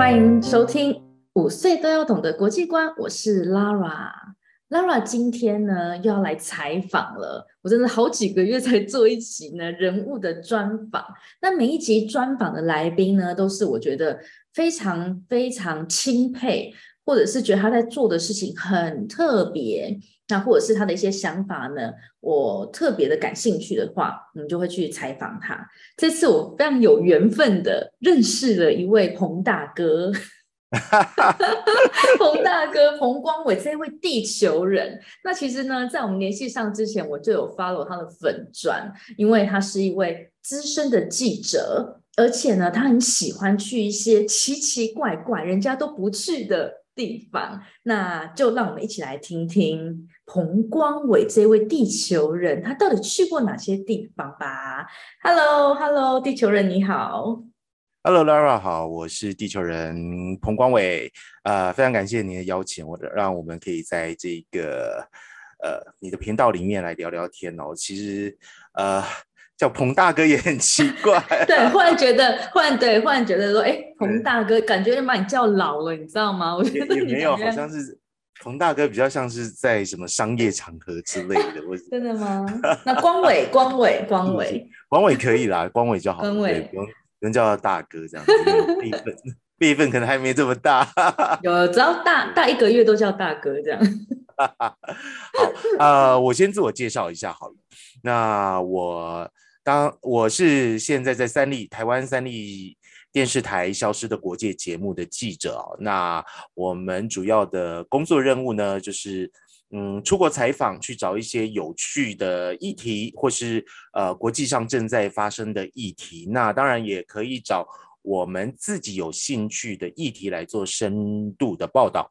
欢迎收听五岁都要懂的国际观，我是 Lara。Lara 今天呢又要来采访了，我真的好几个月才做一集呢人物的专访。那每一集专访的来宾呢，都是我觉得非常非常钦佩，或者是觉得他在做的事情很特别，那或者是他的一些想法呢，我特别的感兴趣的话，我们就会去采访他。这次我非常有缘分的认识了一位彭大哥。彭大哥，彭光伟这位地球人，那其实呢，在我们联系上之前，我就有 follow 他的粉专，因为他是一位资深的记者，而且呢，他很喜欢去一些奇奇怪怪、人家都不去的地方。那就让我们一起来听听彭光伟这位地球人，他到底去过哪些地方吧？Hello，Hello，地球人你好。Hello，Lara 好，我是地球人彭光伟，呃，非常感谢您的邀请，我让我们可以在这个呃你的频道里面来聊聊天哦。其实呃叫彭大哥也很奇怪，对，忽然觉得，忽然对，忽然觉得说，哎，彭大哥感觉把你叫老了，你知道吗？我觉得也，也没有，好像是彭大哥比较像是在什么商业场合之类的，我 真的吗？那光伟，光伟，光 伟，光伟可以啦，光伟就好，光伟不用。不用叫他大哥这样子，辈分辈分可能还没这么大。有，只要大大一个月都叫大哥这样。好，呃，我先自我介绍一下好了。那我当我是现在在三立台湾三立电视台《消失的国界》节目的记者。那我们主要的工作任务呢，就是。嗯，出国采访去找一些有趣的议题，或是呃国际上正在发生的议题。那当然也可以找我们自己有兴趣的议题来做深度的报道。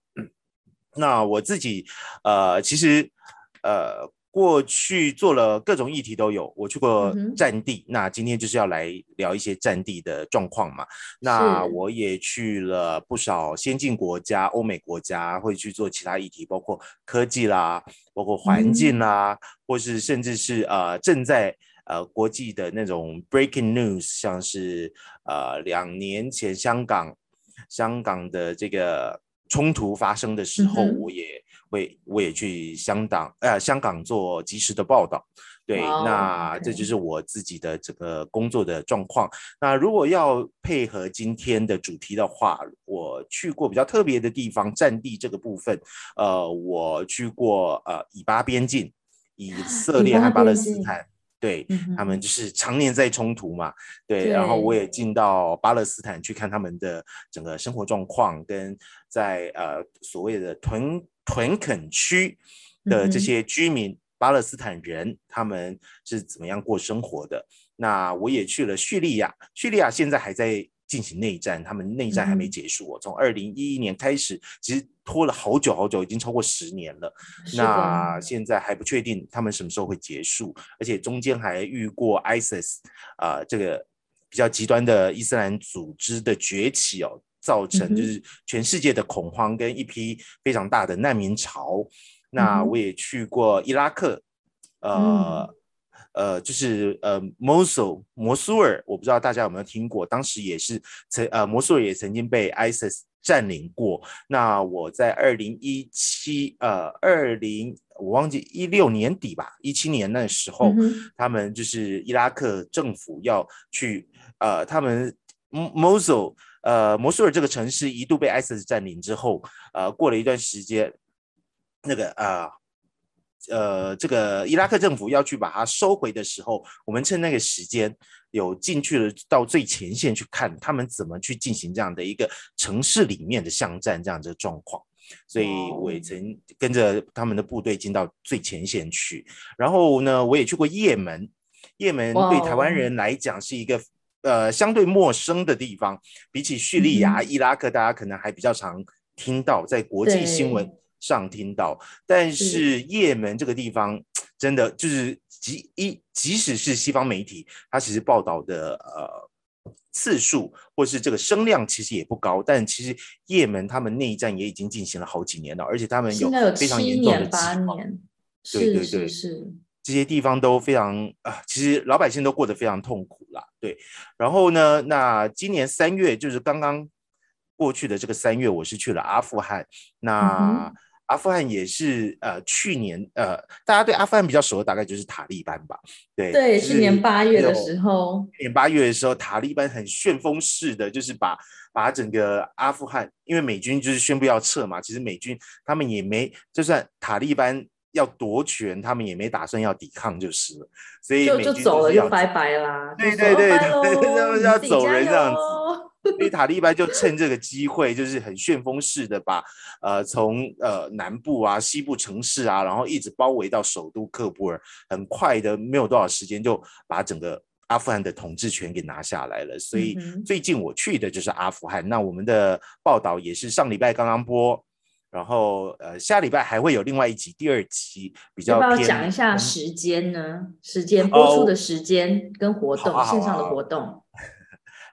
那我自己呃，其实呃。过去做了各种议题都有，我去过战地，嗯、那今天就是要来聊一些战地的状况嘛。那我也去了不少先进国家、欧美国家，会去做其他议题，包括科技啦，包括环境啦，嗯、或是甚至是呃正在呃国际的那种 breaking news，像是呃两年前香港香港的这个冲突发生的时候，嗯、我也。会，我也去香港，呃，香港做及时的报道。对，wow, 那这就是我自己的这个工作的状况。那如果要配合今天的主题的话，我去过比较特别的地方，战地这个部分，呃，我去过呃以巴边境，以色列和巴勒斯坦。对，他们就是常年在冲突嘛，对，对，然后我也进到巴勒斯坦去看他们的整个生活状况，跟在呃所谓的屯屯垦区的这些居民，巴勒斯坦人他们是怎么样过生活的。那我也去了叙利亚，叙利亚现在还在。进行内战，他们内战还没结束哦。从二零一一年开始，其实拖了好久好久，已经超过十年了。那现在还不确定他们什么时候会结束，而且中间还遇过 ISIS 啊、呃，这个比较极端的伊斯兰组织的崛起哦，造成就是全世界的恐慌跟一批非常大的难民潮。那我也去过伊拉克，呃。嗯呃，就是呃，摩苏摩苏尔，我不知道大家有没有听过，当时也是曾呃，摩苏尔也曾经被 ISIS 占领过。那我在二零一七呃，二零我忘记一六年底吧，一七年那时候，嗯、他们就是伊拉克政府要去呃，他们摩苏呃摩苏尔这个城市一度被 ISIS 占领之后，呃，过了一段时间，那个啊。呃呃，这个伊拉克政府要去把它收回的时候，我们趁那个时间有进去了到最前线去看他们怎么去进行这样的一个城市里面的巷战这样的状况，所以我也曾跟着他们的部队进到最前线去。然后呢，我也去过叶门，叶门对台湾人来讲是一个呃相对陌生的地方，比起叙利亚、伊拉克，大家可能还比较常听到在国际新闻。上听到，但是。也门这个地方真的就是即一，即使是西方媒体，它其实报道的呃次数或是这个声量其实也不高，但其实也门他们内战也已经进行了好几年了，而且他们有非常严重的饥荒，对对对，是这些地方都非常啊、呃，其实老百姓都过得非常痛苦啦。对，然后呢，那今年三月就是刚刚。过去的这个三月，我是去了阿富汗。那、嗯、阿富汗也是呃，去年呃，大家对阿富汗比较熟的大概就是塔利班吧？对对，去年八月的时候，去年八月的时候，塔利班很旋风式的，就是把把整个阿富汗，因为美军就是宣布要撤嘛，其实美军他们也没，就算塔利班要夺权，他们也没打算要抵抗就是了，所以就，就走了就拜拜啦，对对对，他们要走人这样子。所以塔利班就趁这个机会，就是很旋风式的把呃从呃南部啊、西部城市啊，然后一直包围到首都喀布尔，很快的没有多少时间就把整个阿富汗的统治权给拿下来了。所以最近我去的就是阿富汗，那我们的报道也是上礼拜刚刚播，然后呃下礼拜还会有另外一集，第二集比较偏。要不要讲一下时间呢？时间播出的时间跟活动，哦，线上的活动，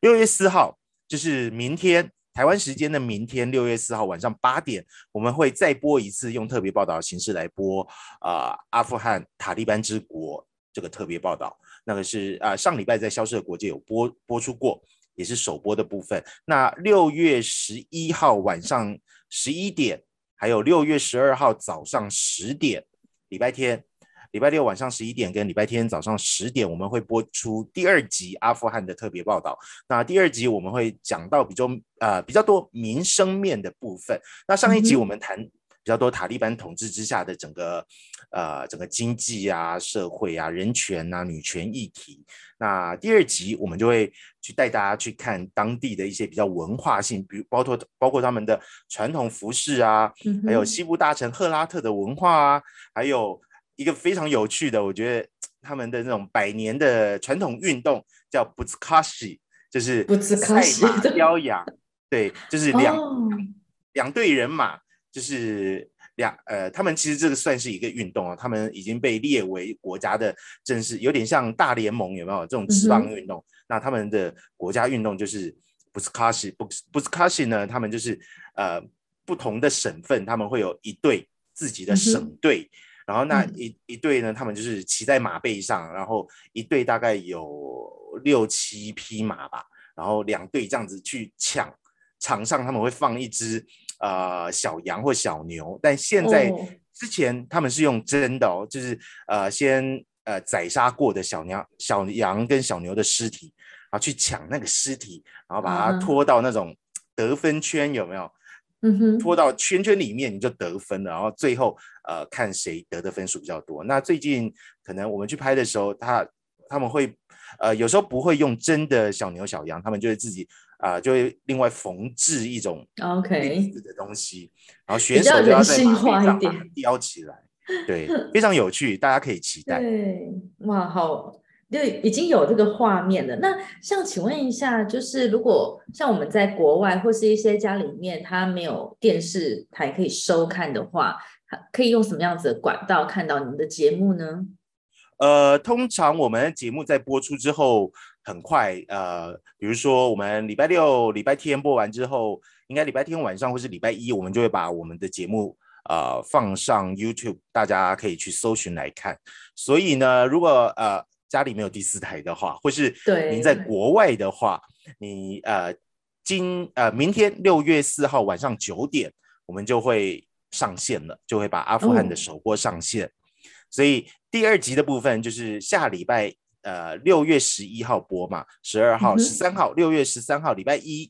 六月四号。就是明天台湾时间的明天六月四号晚上八点，我们会再播一次，用特别报道的形式来播啊、呃，阿富汗塔利班之国这个特别报道。那个是啊、呃，上礼拜在消失的国界有播播出过，也是首播的部分。那六月十一号晚上十一点，还有六月十二号早上十点，礼拜天。礼拜六晚上十一点跟礼拜天早上十点，我们会播出第二集阿富汗的特别报道。那第二集我们会讲到比较呃比较多民生面的部分。那上一集我们谈比较多塔利班统治之下的整个呃整个经济啊、社会啊、人权啊、女权议题。那第二集我们就会去带大家去看当地的一些比较文化性，比如包括包括他们的传统服饰啊，还有西部大臣赫拉特的文化啊，还有。一个非常有趣的，我觉得他们的那种百年的传统运动叫布兹卡西，就是赛马雕羊，对，就是两、哦、两队人马，就是两呃，他们其实这个算是一个运动啊，他们已经被列为国家的正式，有点像大联盟有没有这种职棒运动、嗯？那他们的国家运动就是布兹卡西，布布兹卡西呢，他们就是呃不同的省份，他们会有一队自己的省队。嗯然后那一一队呢，他们就是骑在马背上，然后一队大概有六七匹马吧，然后两队这样子去抢，场上他们会放一只呃小羊或小牛，但现在之前他们是用真的哦，就是呃先呃宰杀过的小羊、小羊跟小牛的尸体，然后去抢那个尸体，然后把它拖到那种得分圈，有没有？嗯哼，拖到圈圈里面你就得分了，然后最后呃看谁得的分数比较多。那最近可能我们去拍的时候，他他们会呃有时候不会用真的小牛小羊，他们就会自己啊、呃、就会另外缝制一种 OK 的东西.然后选手就要在马背上把它吊起来，对，非常有趣，大家可以期待。对，哇，好。就已经有这个画面了。那像请问一下，就是如果像我们在国外或是一些家里面，他没有电视台可以收看的话，可以用什么样子的管道看到你们的节目呢？呃，通常我们节目在播出之后，很快，呃，比如说我们礼拜六、礼拜天播完之后，应该礼拜天晚上或是礼拜一，我们就会把我们的节目呃放上 YouTube，大家可以去搜寻来看。所以呢，如果呃。家里没有第四台的话，或是您在国外的话，你呃今呃明天六月四号晚上九点，我们就会上线了，就会把阿富汗的首播上线。哦、所以第二集的部分就是下礼拜呃六月十一号播嘛，十二号、十三号，六月十三号礼拜一，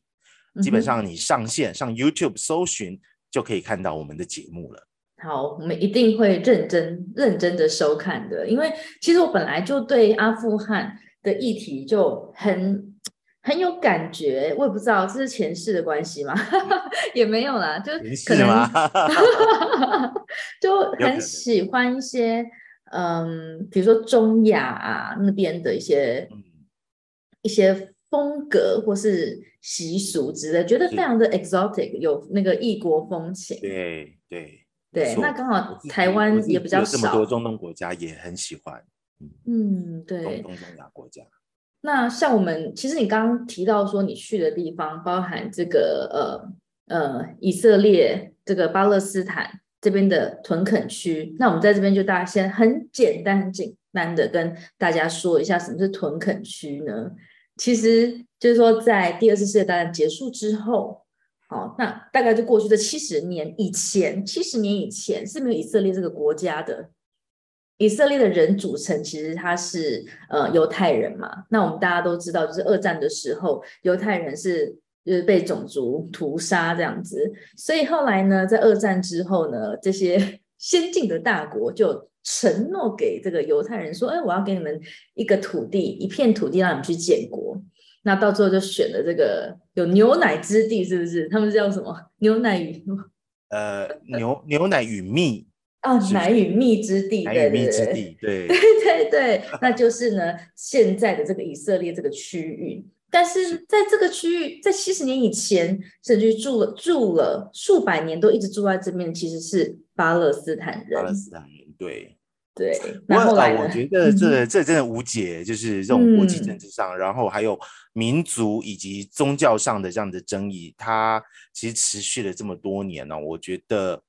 基本上你上线上 YouTube 搜寻就可以看到我们的节目了。好，我们一定会认真认真的收看的，因为其实我本来就对阿富汗的议题就很很有感觉，我也不知道这是前世的关系吗？也没有啦，就可能 就很喜欢一些嗯，比如说中亚啊那边的一些、嗯、一些风格或是习俗之类，觉得非常的 exotic，有那个异国风情。对对。对，那刚好台湾也比较少，这么多中东国家也很喜欢。嗯，对，中东中亚国家。那像我们，其实你刚刚提到说你去的地方，包含这个呃呃以色列这个巴勒斯坦这边的屯垦区。那我们在这边就大家先很简单、很简单的跟大家说一下什么是屯垦区呢？其实就是说，在第二次世界大战结束之后。好，那大概就过去这七十年以前，七十年以前是没有以色列这个国家的。以色列的人组成其实他是呃犹太人嘛。那我们大家都知道，就是二战的时候，犹太人是就是被种族屠杀这样子。所以后来呢，在二战之后呢，这些 先进的大国就承诺给这个犹太人说：“哎，我要给你们一个土地，一片土地让你们去建国。”那到最后就选了这个有牛奶之地，是不是？他们叫什么？牛奶与呃牛牛奶与蜜 啊，奶与蜜之地，奶与蜜之地，对 对对对，那就是呢现在的这个以色列这个区域。但是在这个区域，在七十年以前，甚至住了住了数百年，都一直住在这边，其实是巴勒斯坦人。巴勒斯坦人，对。对，那后来我觉得这这真的无解，就是这种国际政治上，嗯、然后还有民族以及宗教上的这样的争议，它其实持续了这么多年呢、哦。我觉得，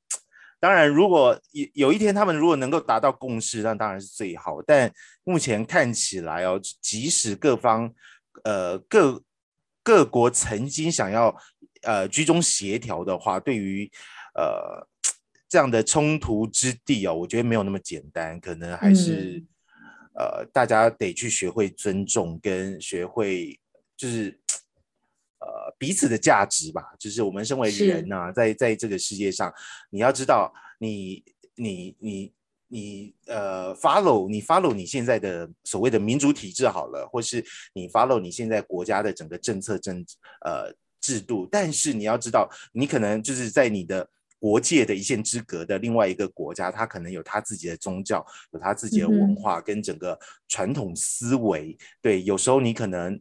当然，如果有有一天他们如果能够达到共识，那当然是最好。但目前看起来哦，即使各方呃各各国曾经想要呃居中协调的话，对于呃。这样的冲突之地哦，我觉得没有那么简单，可能还是、嗯、呃，大家得去学会尊重，跟学会就是呃彼此的价值吧。就是我们身为人呐、啊，在在这个世界上，你要知道你，你你你你呃，follow 你 follow 你现在的所谓的民主体制好了，或是你 follow 你现在国家的整个政策政呃制度，但是你要知道，你可能就是在你的。国界的一线之隔的另外一个国家，他可能有他自己的宗教，有他自己的文化跟整个传统思维。嗯、对，有时候你可能，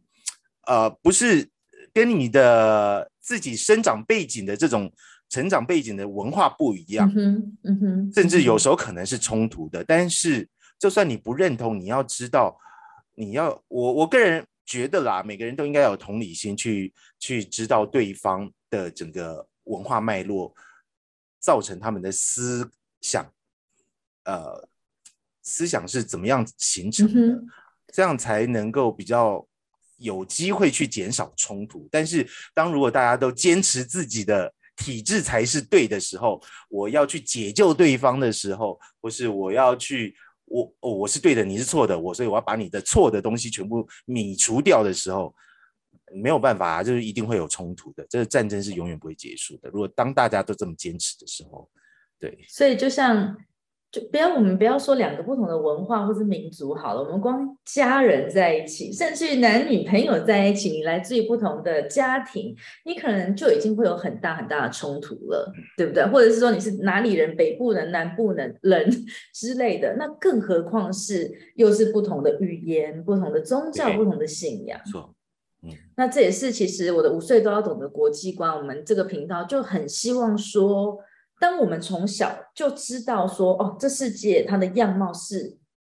呃，不是跟你的自己生长背景的这种成长背景的文化不一样，嗯嗯哼、甚至有时候可能是冲突的。但是，就算你不认同，你要知道，你要我我个人觉得啦，每个人都应该有同理心去，去去知道对方的整个文化脉络。造成他们的思想，呃，思想是怎么样形成的，嗯、这样才能够比较有机会去减少冲突。但是，当如果大家都坚持自己的体制才是对的时候，我要去解救对方的时候，或是我要去我哦我是对的，你是错的，我所以我要把你的错的东西全部泯除掉的时候。没有办法啊，就是一定会有冲突的，这个战争是永远不会结束的。如果当大家都这么坚持的时候，对，所以就像，就不要我们不要说两个不同的文化或是民族好了，我们光家人在一起，甚至于男女朋友在一起，你来自于不同的家庭，你可能就已经会有很大很大的冲突了，对不对？或者是说你是哪里人，北部人、南部人人 之类的，那更何况是又是不同的语言、不同的宗教、不同的信仰。那这也是其实我的五岁都要懂得国际观。我们这个频道就很希望说，当我们从小就知道说，哦，这世界它的样貌是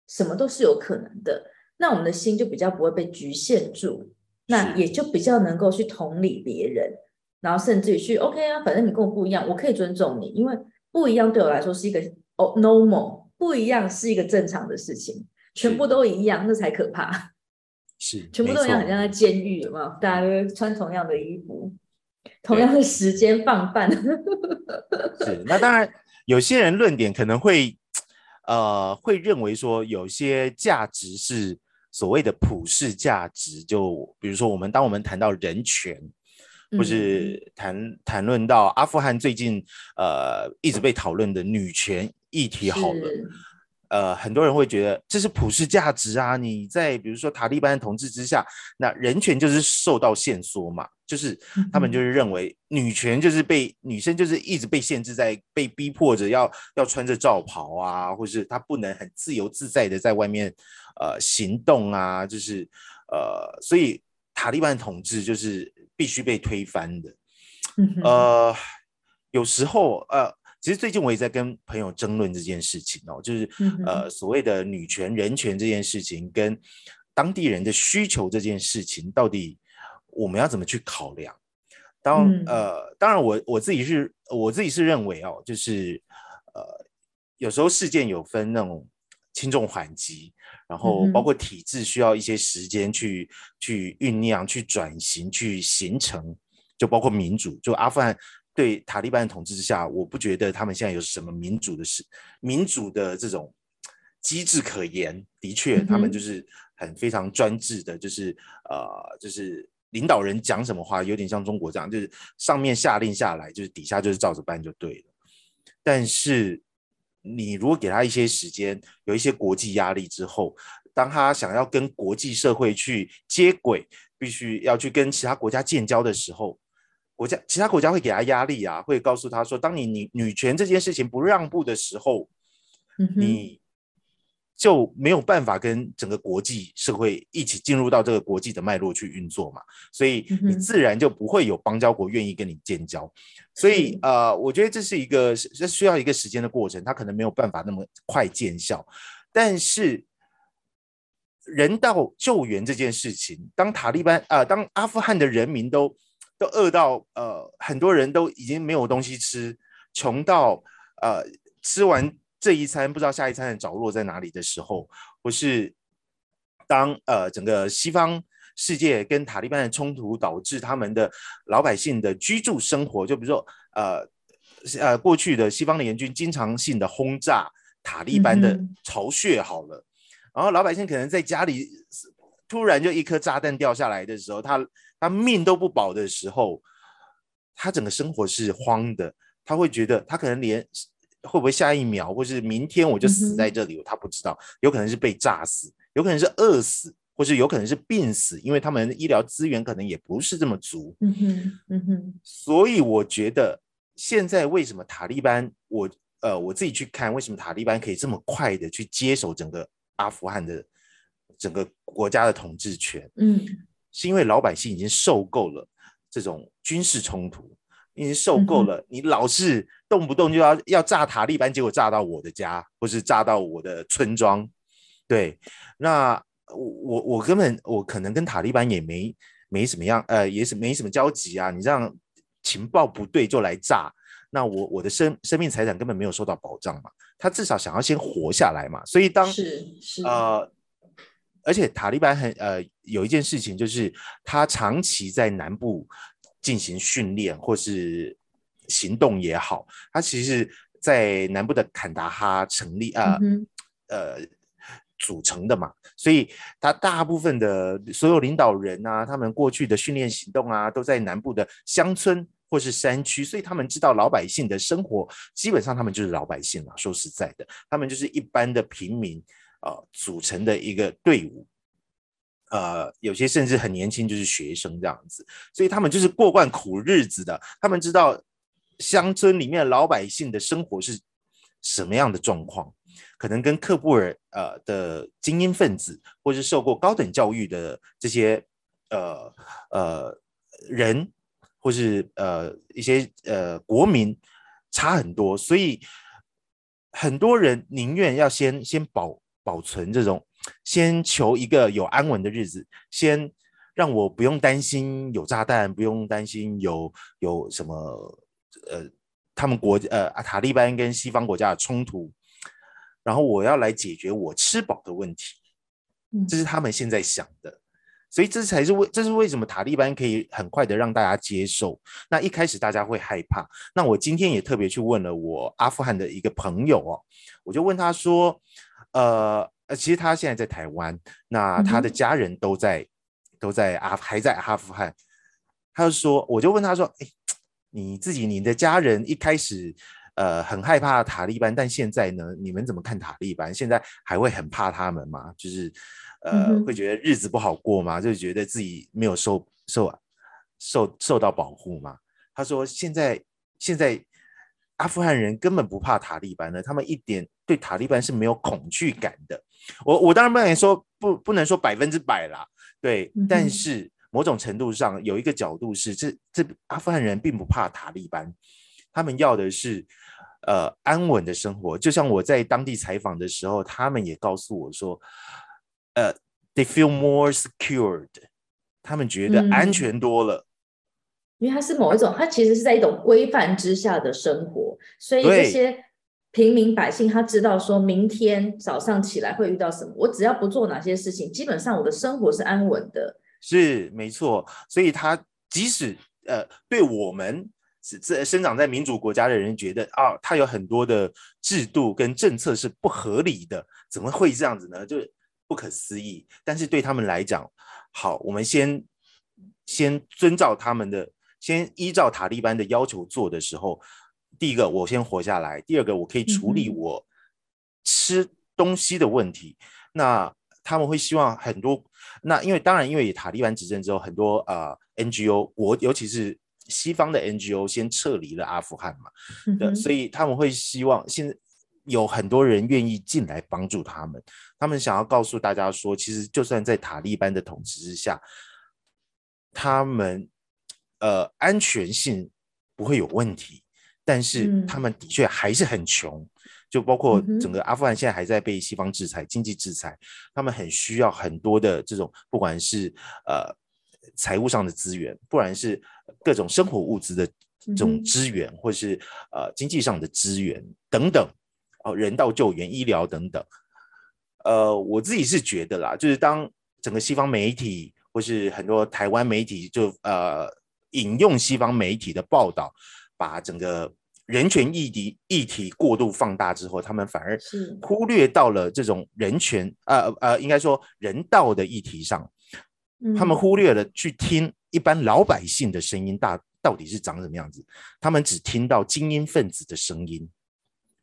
什么都是有可能的，那我们的心就比较不会被局限住，那也就比较能够去同理别人，然后甚至于去 OK 啊，反正你跟我不一样，我可以尊重你，因为不一样对我来说是一个哦 normal，不一样是一个正常的事情，全部都一样那才可怕。是，全部都一样，很像在监狱，有没有？大家都穿同样的衣服，同样是时间放饭。是，那当然，有些人论点可能会，呃，会认为说，有些价值是所谓的普世价值，就比如说，我们当我们谈到人权，或是谈谈论到阿富汗最近呃一直被讨论的女权议题，好了。呃，很多人会觉得这是普世价值啊！你在比如说塔利班的统治之下，那人权就是受到限缩嘛，就是他们就是认为女权就是被女生就是一直被限制在被逼迫着要要穿着罩袍啊，或是她不能很自由自在的在外面呃行动啊，就是呃，所以塔利班的统治就是必须被推翻的。呃，有时候呃。其实最近我也在跟朋友争论这件事情哦，就是呃所谓的女权、人权这件事情，跟当地人的需求这件事情，到底我们要怎么去考量？当呃，当然我我自己是我自己是认为哦，就是呃有时候事件有分那种轻重缓急，然后包括体制需要一些时间去去酝酿、去转型、去形成。就包括民主，就阿富汗对塔利班的统治之下，我不觉得他们现在有什么民主的事，民主的这种机制可言。的确，他们就是很非常专制的，就是呃，就是领导人讲什么话，有点像中国这样，就是上面下令下来，就是底下就是照着办就对了。但是你如果给他一些时间，有一些国际压力之后，当他想要跟国际社会去接轨，必须要去跟其他国家建交的时候，国家其他国家会给他压力啊，会告诉他说，当你女女权这件事情不让步的时候，嗯、你就没有办法跟整个国际社会一起进入到这个国际的脉络去运作嘛，所以你自然就不会有邦交国愿意跟你建交。嗯、所以呃，我觉得这是一个这需要一个时间的过程，他可能没有办法那么快见效，但是。人道救援这件事情，当塔利班啊、呃，当阿富汗的人民都都饿到呃，很多人都已经没有东西吃，穷到呃，吃完这一餐不知道下一餐的着落在哪里的时候，或是当呃整个西方世界跟塔利班的冲突导致他们的老百姓的居住生活，就比如说呃呃过去的西方的联军经常性的轰炸塔利班的巢穴，好了。嗯然后老百姓可能在家里突然就一颗炸弹掉下来的时候，他他命都不保的时候，他整个生活是慌的。他会觉得他可能连会不会下一秒，或是明天我就死在这里，他不知道。有可能是被炸死，有可能是饿死，或是有可能是病死，因为他们医疗资源可能也不是这么足。嗯哼，嗯哼。所以我觉得现在为什么塔利班，我呃我自己去看，为什么塔利班可以这么快的去接手整个。阿富汗的整个国家的统治权，嗯，是因为老百姓已经受够了这种军事冲突，已经受够了你老是动不动就要要炸塔利班，结果炸到我的家，或是炸到我的村庄。对，那我我我根本我可能跟塔利班也没没什么样，呃，也是没什么交集啊。你这样情报不对就来炸，那我我的生生命财产根本没有受到保障嘛。他至少想要先活下来嘛，所以当是是呃，而且塔利班很呃有一件事情就是他长期在南部进行训练或是行动也好，他其实在南部的坎达哈成立啊呃，嗯、呃组成的嘛，所以他大部分的所有领导人啊，他们过去的训练行动啊，都在南部的乡村。或是山区，所以他们知道老百姓的生活，基本上他们就是老百姓了。说实在的，他们就是一般的平民，呃，组成的一个队伍，呃，有些甚至很年轻，就是学生这样子，所以他们就是过惯苦日子的。他们知道乡村里面老百姓的生活是什么样的状况，可能跟克布尔呃的精英分子，或是受过高等教育的这些呃呃人。或是呃一些呃国民差很多，所以很多人宁愿要先先保保存这种，先求一个有安稳的日子，先让我不用担心有炸弹，不用担心有有什么呃他们国呃塔利班跟西方国家的冲突，然后我要来解决我吃饱的问题，这是他们现在想的。所以这才是为，这是为什么塔利班可以很快的让大家接受。那一开始大家会害怕。那我今天也特别去问了我阿富汗的一个朋友哦，我就问他说，呃呃，其实他现在在台湾，那他的家人都在、嗯、都在阿还在阿富汗。他就说，我就问他说，哎，你自己你的家人一开始呃很害怕塔利班，但现在呢，你们怎么看塔利班？现在还会很怕他们吗？就是。呃，会觉得日子不好过吗？就觉得自己没有受受受受到保护吗？他说，现在现在阿富汗人根本不怕塔利班的，他们一点对塔利班是没有恐惧感的。我我当然不能说不不能说百分之百啦，对，嗯、但是某种程度上有一个角度是，这这阿富汗人并不怕塔利班，他们要的是呃安稳的生活。就像我在当地采访的时候，他们也告诉我说。呃、uh,，they feel more secured，他们觉得安全多了，嗯、因为它是某一种，它其实是在一种规范之下的生活，所以这些平民百姓他知道说明天早上起来会遇到什么，我只要不做哪些事情，基本上我的生活是安稳的。是没错，所以他即使呃，对我们是这生长在民主国家的人觉得啊，他有很多的制度跟政策是不合理的，怎么会这样子呢？就不可思议。但是对他们来讲，好，我们先先遵照他们的，先依照塔利班的要求做的时候，第一个我先活下来，第二个我可以处理我吃东西的问题。嗯、那他们会希望很多，那因为当然因为塔利班执政之后，很多呃 NGO 国尤其是西方的 NGO 先撤离了阿富汗嘛，嗯、对所以他们会希望现在有很多人愿意进来帮助他们，他们想要告诉大家说，其实就算在塔利班的统治之下，他们呃安全性不会有问题，但是他们的确还是很穷。嗯就包括整个阿富汗现在还在被西方制裁，经济制裁，他们很需要很多的这种，不管是呃财务上的资源，不然是各种生活物资的这种资源，或是呃经济上的资源等等，哦，人道救援、医疗等等。呃，我自己是觉得啦，就是当整个西方媒体或是很多台湾媒体就呃引用西方媒体的报道，把整个。人权议题议题过度放大之后，他们反而忽略到了这种人权，呃呃，应该说人道的议题上，他们忽略了去听一般老百姓的声音，大到底是长什么样子，他们只听到精英分子的声音。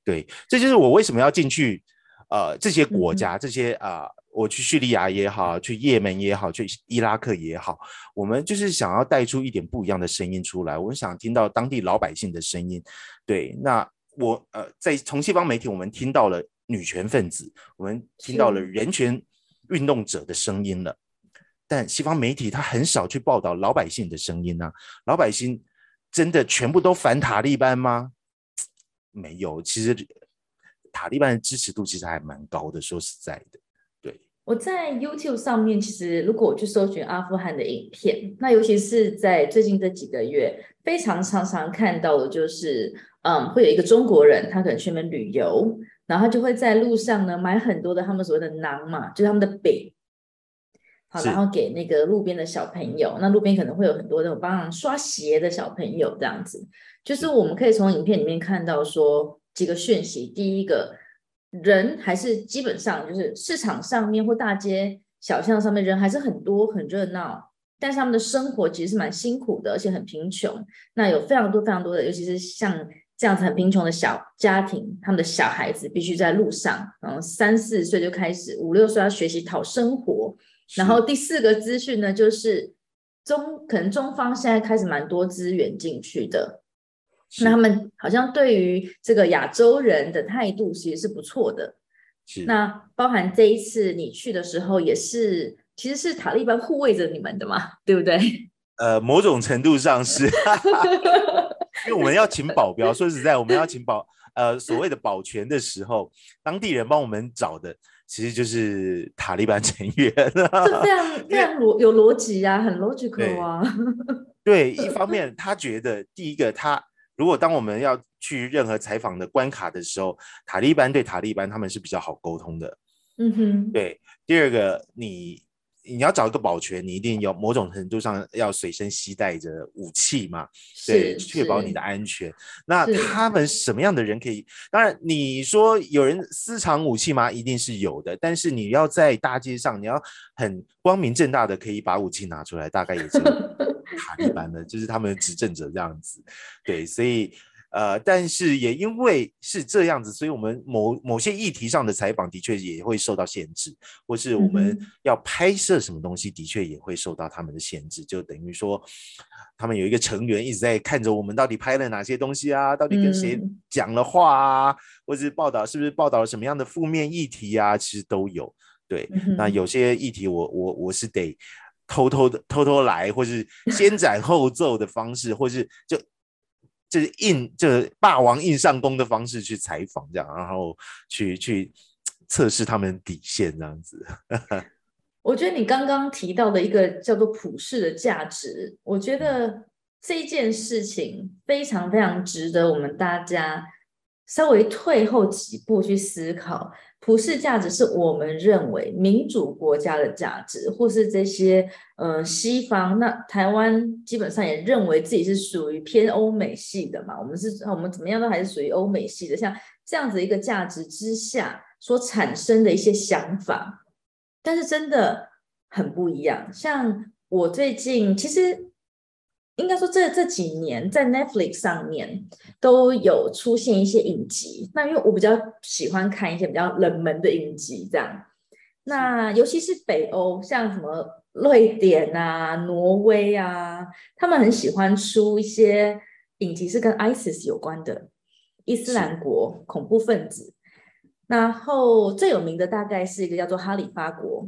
对，这就是我为什么要进去，呃，这些国家，这些啊。呃我去叙利亚也好，去也门也好，去伊拉克也好，我们就是想要带出一点不一样的声音出来。我们想听到当地老百姓的声音。对，那我呃，在从西方媒体，我们听到了女权分子，我们听到了人权运动者的声音了。但西方媒体他很少去报道老百姓的声音啊。老百姓真的全部都反塔利班吗？没有，其实塔利班的支持度其实还蛮高的。说实在的。我在 YouTube 上面，其实如果我去搜寻阿富汗的影片，那尤其是在最近这几个月，非常常常看到的就是，嗯，会有一个中国人，他可能去那边旅游，然后他就会在路上呢买很多的他们所谓的馕嘛，就是他们的饼，好，然后给那个路边的小朋友，那路边可能会有很多那种帮忙刷鞋的小朋友这样子，就是我们可以从影片里面看到说几个讯息，第一个。人还是基本上就是市场上面或大街小巷上面人还是很多很热闹，但是他们的生活其实是蛮辛苦的，而且很贫穷。那有非常多非常多的，尤其是像这样子很贫穷的小家庭，他们的小孩子必须在路上，然后三四岁就开始，五六岁要学习讨生活。然后第四个资讯呢，就是中可能中方现在开始蛮多资源进去的。那他们好像对于这个亚洲人的态度其实是不错的。是。那包含这一次你去的时候，也是其实是塔利班护卫着你们的嘛，对不对？呃，某种程度上是，因为我们要请保镖。说实在，我们要请保呃所谓的保全的时候，当地人帮我们找的其实就是塔利班成员。这非常非常逻有逻辑啊，很 logical 啊。对，对，一方面他觉得第一个他。如果当我们要去任何采访的关卡的时候，塔利班对塔利班他们是比较好沟通的。嗯哼，对。第二个，你你要找一个保全，你一定有某种程度上要随身携带着武器嘛，对，确保你的安全。那他们什么样的人可以？当然，你说有人私藏武器吗？一定是有的。但是你要在大街上，你要很光明正大的可以把武器拿出来，大概也是。塔利班的，就是他们的执政者这样子，对，所以呃，但是也因为是这样子，所以我们某某些议题上的采访的确也会受到限制，或是我们要拍摄什么东西，的确也会受到他们的限制，就等于说，他们有一个成员一直在看着我们到底拍了哪些东西啊，到底跟谁讲了话啊，或者是报道是不是报道了什么样的负面议题啊，其实都有，对，那有些议题我我我是得。偷偷的偷偷来，或是先 斩后奏的方式，或是就就是硬就是霸王硬上弓的方式去采访这样，然后去去测试他们底线这样子。我觉得你刚刚提到的一个叫做普世的价值，我觉得这件事情非常非常值得我们大家稍微退后几步去思考。普世价值是我们认为民主国家的价值，或是这些呃西方，那台湾基本上也认为自己是属于偏欧美系的嘛，我们是我们怎么样都还是属于欧美系的，像这样子一个价值之下所产生的一些想法，但是真的很不一样。像我最近其实。应该说这，这这几年在 Netflix 上面都有出现一些影集。那因为我比较喜欢看一些比较冷门的影集，这样。那尤其是北欧，像什么瑞典啊、挪威啊，他们很喜欢出一些影集是跟 ISIS 有关的，伊斯兰国恐怖分子。然后最有名的大概是一个叫做《哈里发国》。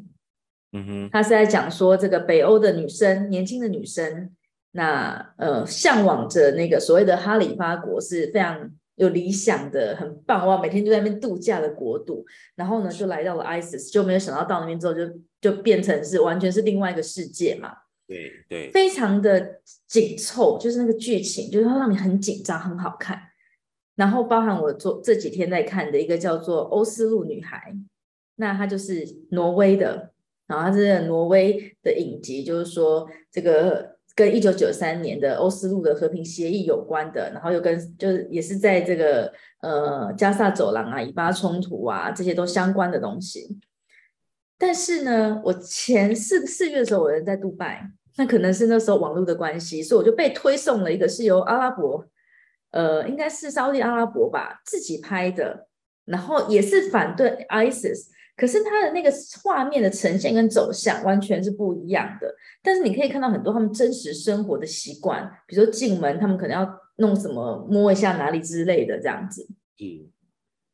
嗯哼，他是在讲说这个北欧的女生，年轻的女生。那呃，向往着那个所谓的哈里发国是非常有理想的，很棒哇！每天就在那边度假的国度，然后呢，就来到了 ISIS，就没有想到到那边之后就就变成是完全是另外一个世界嘛。对对，非常的紧凑，就是那个剧情，就是会让你很紧张，很好看。然后包含我做这几天在看的一个叫做《欧斯陆女孩》，那她就是挪威的，然后她是挪威的影集，就是说这个。跟一九九三年的欧斯陆的和平协议有关的，然后又跟就是也是在这个呃加萨走廊啊、以巴冲突啊这些都相关的东西。但是呢，我前四四月的时候，我人在杜拜，那可能是那时候网络的关系，所以我就被推送了一个是由阿拉伯，呃，应该是沙乌地阿拉伯吧自己拍的，然后也是反对 ISIS。可是它的那个画面的呈现跟走向完全是不一样的，但是你可以看到很多他们真实生活的习惯，比如说进门他们可能要弄什么摸一下哪里之类的这样子。嗯，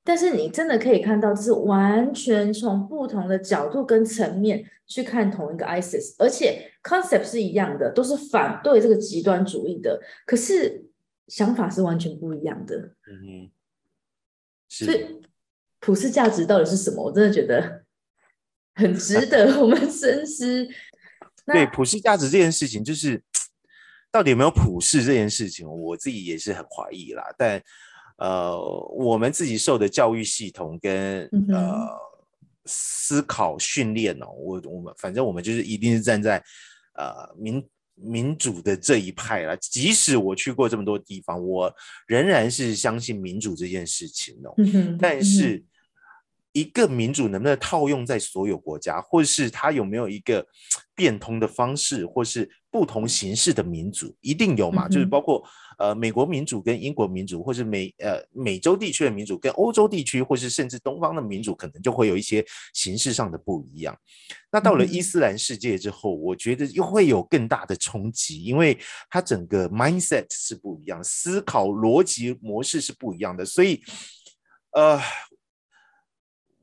但是你真的可以看到，这是完全从不同的角度跟层面去看同一个 ISIS，而且 concept 是一样的，都是反对这个极端主义的，可是想法是完全不一样的。嗯哼，是。所以普世价值到底是什么？我真的觉得很值得 我们深思。对，普世价值这件事情，就是到底有没有普世这件事情，我自己也是很怀疑啦。但呃，我们自己受的教育系统跟、嗯、呃思考训练哦，我我们反正我们就是一定是站在呃民民主的这一派啦。即使我去过这么多地方，我仍然是相信民主这件事情哦。嗯，但是。嗯一个民主能不能套用在所有国家，或是它有没有一个变通的方式，或是不同形式的民主，一定有嘛？嗯、就是包括呃美国民主跟英国民主，或是美呃美洲地区的民主跟欧洲地区，或是甚至东方的民主，可能就会有一些形式上的不一样。那到了伊斯兰世界之后，我觉得又会有更大的冲击，因为它整个 mindset 是不一样，思考逻辑模式是不一样的，所以呃。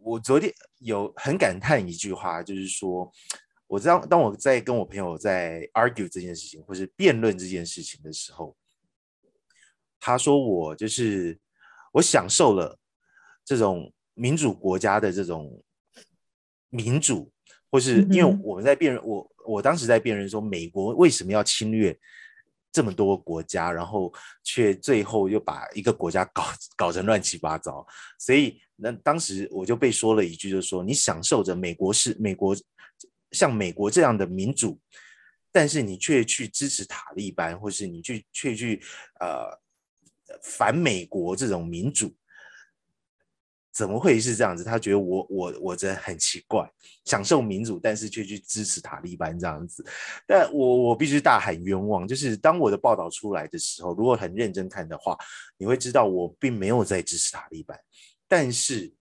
我昨天有很感叹一句话，就是说，我知道当我在跟我朋友在 argue 这件事情，或是辩论这件事情的时候，他说我就是我享受了这种民主国家的这种民主，或是因为我们在辩论，我我当时在辩论说，美国为什么要侵略这么多国家，然后却最后又把一个国家搞搞成乱七八糟，所以。那当时我就被说了一句，就是说你享受着美国是美国像美国这样的民主，但是你却去支持塔利班，或是你去却去呃反美国这种民主，怎么会是这样子？他觉得我我我真的很奇怪，享受民主，但是却去支持塔利班这样子。但我我必须大喊冤枉，就是当我的报道出来的时候，如果很认真看的话，你会知道我并没有在支持塔利班。但是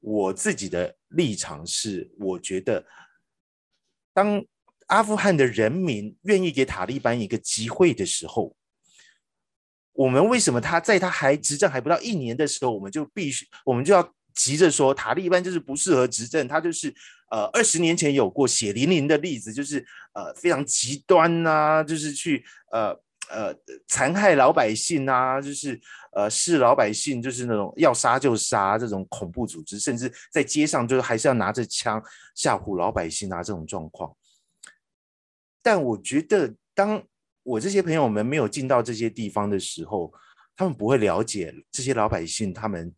我自己的立场是，我觉得当阿富汗的人民愿意给塔利班一个机会的时候，我们为什么他在他还执政还不到一年的时候，我们就必须我们就要急着说塔利班就是不适合执政？他就是呃二十年前有过血淋淋的例子，就是呃非常极端呐、就是去呃。呃，残害老百姓啊，就是呃，视老百姓就是那种要杀就杀这种恐怖组织，甚至在街上就是还是要拿着枪吓唬老百姓啊这种状况。但我觉得，当我这些朋友们没有进到这些地方的时候，他们不会了解这些老百姓他们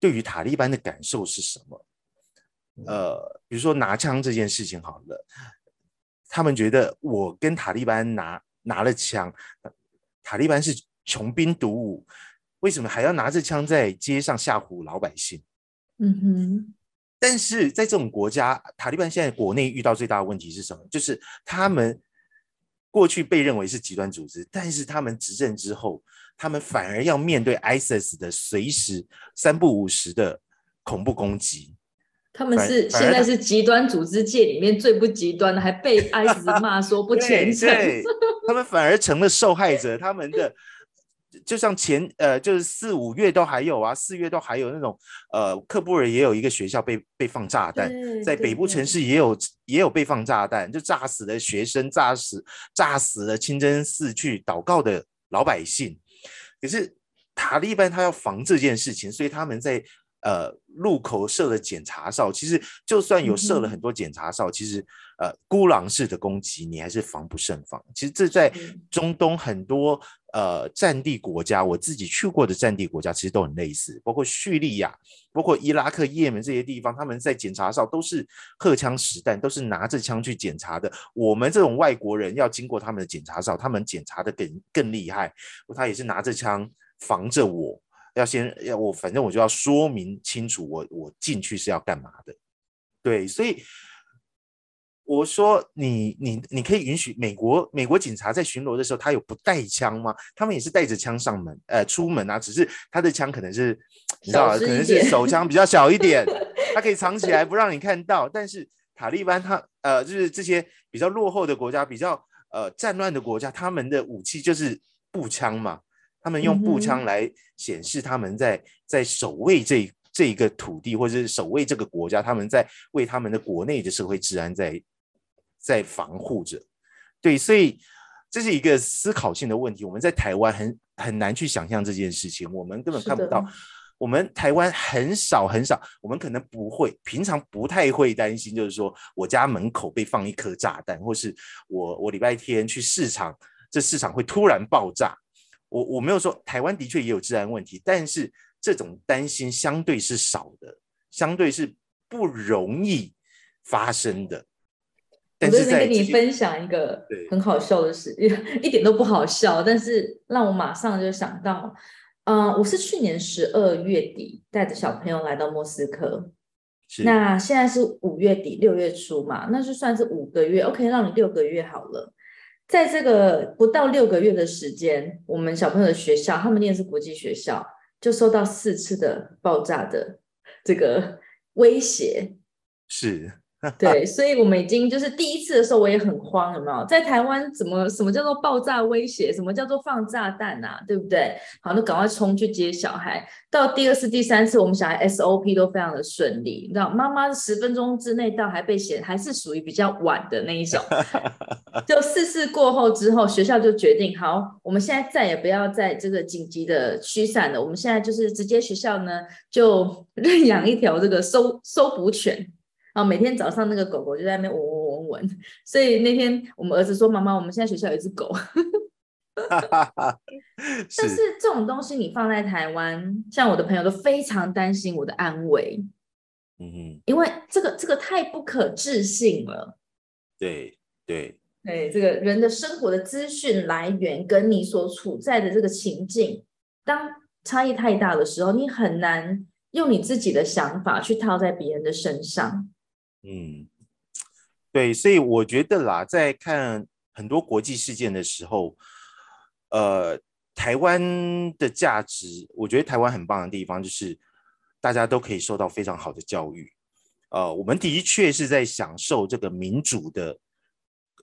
对于塔利班的感受是什么？呃，比如说拿枪这件事情好了，他们觉得我跟塔利班拿拿了枪，塔利班是穷兵黩武，为什么还要拿着枪在街上吓唬老百姓？嗯哼。但是在这种国家，塔利班现在国内遇到最大的问题是什么？就是他们过去被认为是极端组织，但是他们执政之后，他们反而要面对 ISIS 的随时三不五时的恐怖攻击。他们是现在是极端组织界里面最不极端的，还被 ISIS 骂说不虔诚。他们反而成了受害者，他们的。就像前呃，就是四五月都还有啊，四月都还有那种呃，克布尔也有一个学校被被放炸弹，在北部城市也有也有被放炸弹，就炸死了学生，炸死炸死了清真寺去祷告的老百姓。可是塔利班他要防这件事情，所以他们在呃路口设了检查哨。其实就算有设了很多检查哨，嗯、其实呃孤狼式的攻击你还是防不胜防。其实这在中东很多。呃，战地国家，我自己去过的战地国家其实都很类似，包括叙利亚、包括伊拉克、也门这些地方，他们在检查哨都是荷枪实弹，都是拿着枪去检查的。我们这种外国人要经过他们的检查哨，他们检查的更更厉害，他也是拿着枪防着我，要先要我，反正我就要说明清楚我，我我进去是要干嘛的。对，所以。我说你你你可以允许美国美国警察在巡逻的时候，他有不带枪吗？他们也是带着枪上门，呃，出门啊，只是他的枪可能是你知道，可能是手枪比较小一点，他可以藏起来不让你看到。但是塔利班他呃，就是这些比较落后的国家，比较呃战乱的国家，他们的武器就是步枪嘛，他们用步枪来显示他们在在守卫这这一个土地，或者是守卫这个国家，他们在为他们的国内的社会治安在。在防护着，对，所以这是一个思考性的问题。我们在台湾很很难去想象这件事情，我们根本看不到。我们台湾很少很少，我们可能不会，平常不太会担心，就是说我家门口被放一颗炸弹，或是我我礼拜天去市场，这市场会突然爆炸。我我没有说台湾的确也有治安问题，但是这种担心相对是少的，相对是不容易发生的。我这边跟你分享一个很好笑的事，一点都不好笑，但是让我马上就想到，嗯、呃，我是去年十二月底带着小朋友来到莫斯科，那现在是五月底六月初嘛，那就算是五个月，OK，让你六个月好了。在这个不到六个月的时间，我们小朋友的学校，他们念的是国际学校，就受到四次的爆炸的这个威胁，是。对，所以我们已经就是第一次的时候，我也很慌，有没有？在台湾怎么什么叫做爆炸威胁？什么叫做放炸弹啊？对不对？好，那赶快冲去接小孩。到第二次、第三次，我们小孩 SOP 都非常的顺利。你知道，妈妈十分钟之内到，还被嫌还是属于比较晚的那一种。就四次过后之后，学校就决定，好，我们现在再也不要在这个紧急的驱散了。我们现在就是直接学校呢，就 认养一条这个收收捕犬。啊，每天早上那个狗狗就在那边闻闻闻闻，所以那天我们儿子说：“妈妈，我们现在学校有一只狗。”但是这种东西你放在台湾，像我的朋友都非常担心我的安危。嗯哼，因为这个这个太不可置信了。对对对，这个人的生活的资讯来源跟你所处在的这个情境，当差异太大的时候，你很难用你自己的想法去套在别人的身上。嗯，对，所以我觉得啦，在看很多国际事件的时候，呃，台湾的价值，我觉得台湾很棒的地方就是大家都可以受到非常好的教育，呃，我们的确是在享受这个民主的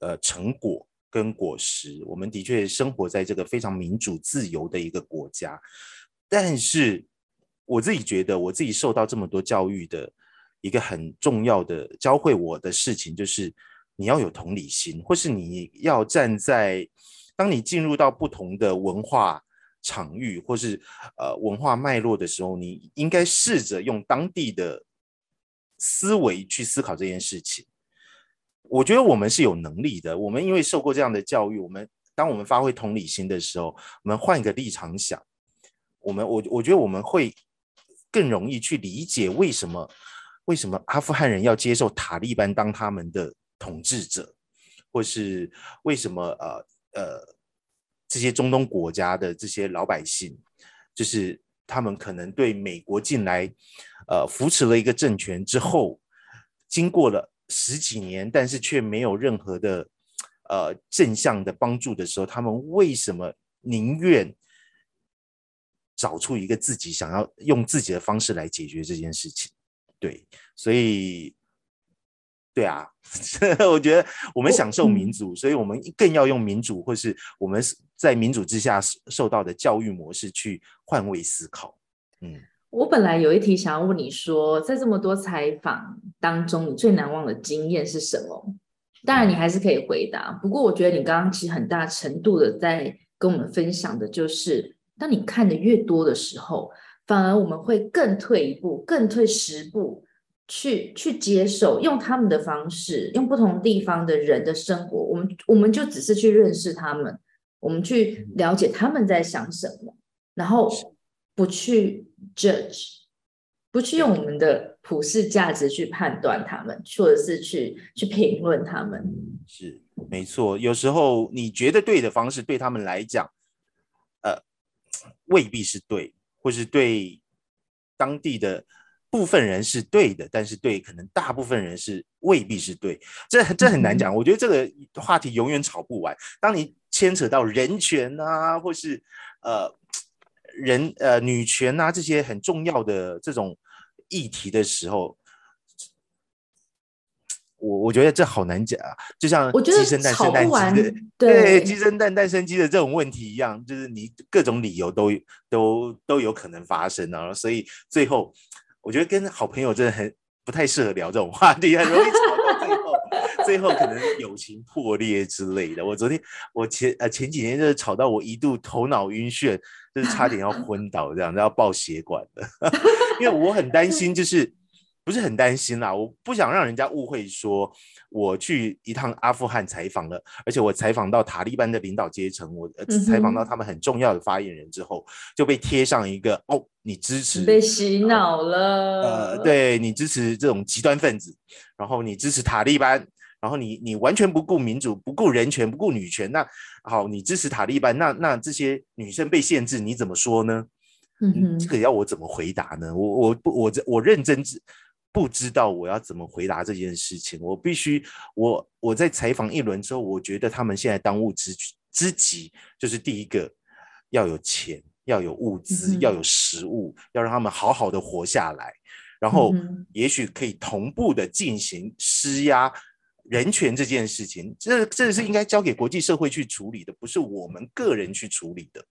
呃成果跟果实，我们的确生活在这个非常民主自由的一个国家，但是我自己觉得，我自己受到这么多教育的。一个很重要的教会我的事情，就是你要有同理心，或是你要站在当你进入到不同的文化场域，或是呃文化脉络的时候，你应该试着用当地的思维去思考这件事情。我觉得我们是有能力的，我们因为受过这样的教育，我们当我们发挥同理心的时候，我们换一个立场想，我们我我觉得我们会更容易去理解为什么为什么阿富汗人要接受塔利班当他们的统治者，或是为什么呃呃这些中东国家的这些老百姓，就是他们可能对美国进来呃扶持了一个政权之后，经过了十几年，但是却没有任何的呃正向的帮助的时候，他们为什么宁愿？找出一个自己想要用自己的方式来解决这件事情，对，所以，对啊，我觉得我们享受民主，所以我们更要用民主，或是我们在民主之下受到的教育模式去换位思考。嗯，我本来有一题想要问你说，在这么多采访当中，你最难忘的经验是什么？当然，你还是可以回答。不过，我觉得你刚刚其实很大程度的在跟我们分享的就是。当你看的越多的时候，反而我们会更退一步，更退十步，去去接受，用他们的方式，用不同地方的人的生活，我们我们就只是去认识他们，我们去了解他们在想什么，然后不去 judge，不去用我们的普世价值去判断他们，或者是去去评论他们。是，没错，有时候你觉得对的方式，对他们来讲。未必是对，或是对当地的部分人是对的，但是对可能大部分人是未必是对，这这很难讲。我觉得这个话题永远吵不完。当你牵扯到人权啊，或是呃人呃女权啊这些很重要的这种议题的时候。我我觉得这好难讲啊，就像鸡生蛋生蛋鸡的，对鸡生蛋蛋生鸡的这种问题一样，就是你各种理由都都都有可能发生啊，所以最后我觉得跟好朋友真的很不太适合聊这种话题，很容易吵到最后，最后可能友情破裂之类的。我昨天我前呃前几天就是吵到我一度头脑晕眩，就是差点要昏倒这样，要爆血管的，因为我很担心就是。不是很担心啦，我不想让人家误会说我去一趟阿富汗采访了，而且我采访到塔利班的领导阶层，我采访到他们很重要的发言人之后，嗯、就被贴上一个哦，你支持被洗脑了，呃，对你支持这种极端分子，然后你支持塔利班，然后你你完全不顾民主，不顾人权，不顾女权，那好，你支持塔利班，那那这些女生被限制，你怎么说呢？嗯，这个要我怎么回答呢？我我不我我认真不知道我要怎么回答这件事情，我必须我我在采访一轮之后，我觉得他们现在当务之之急就是第一个要有钱，要有物资，要有食物，要让他们好好的活下来，然后也许可以同步的进行施压人权这件事情，这这是应该交给国际社会去处理的，不是我们个人去处理的，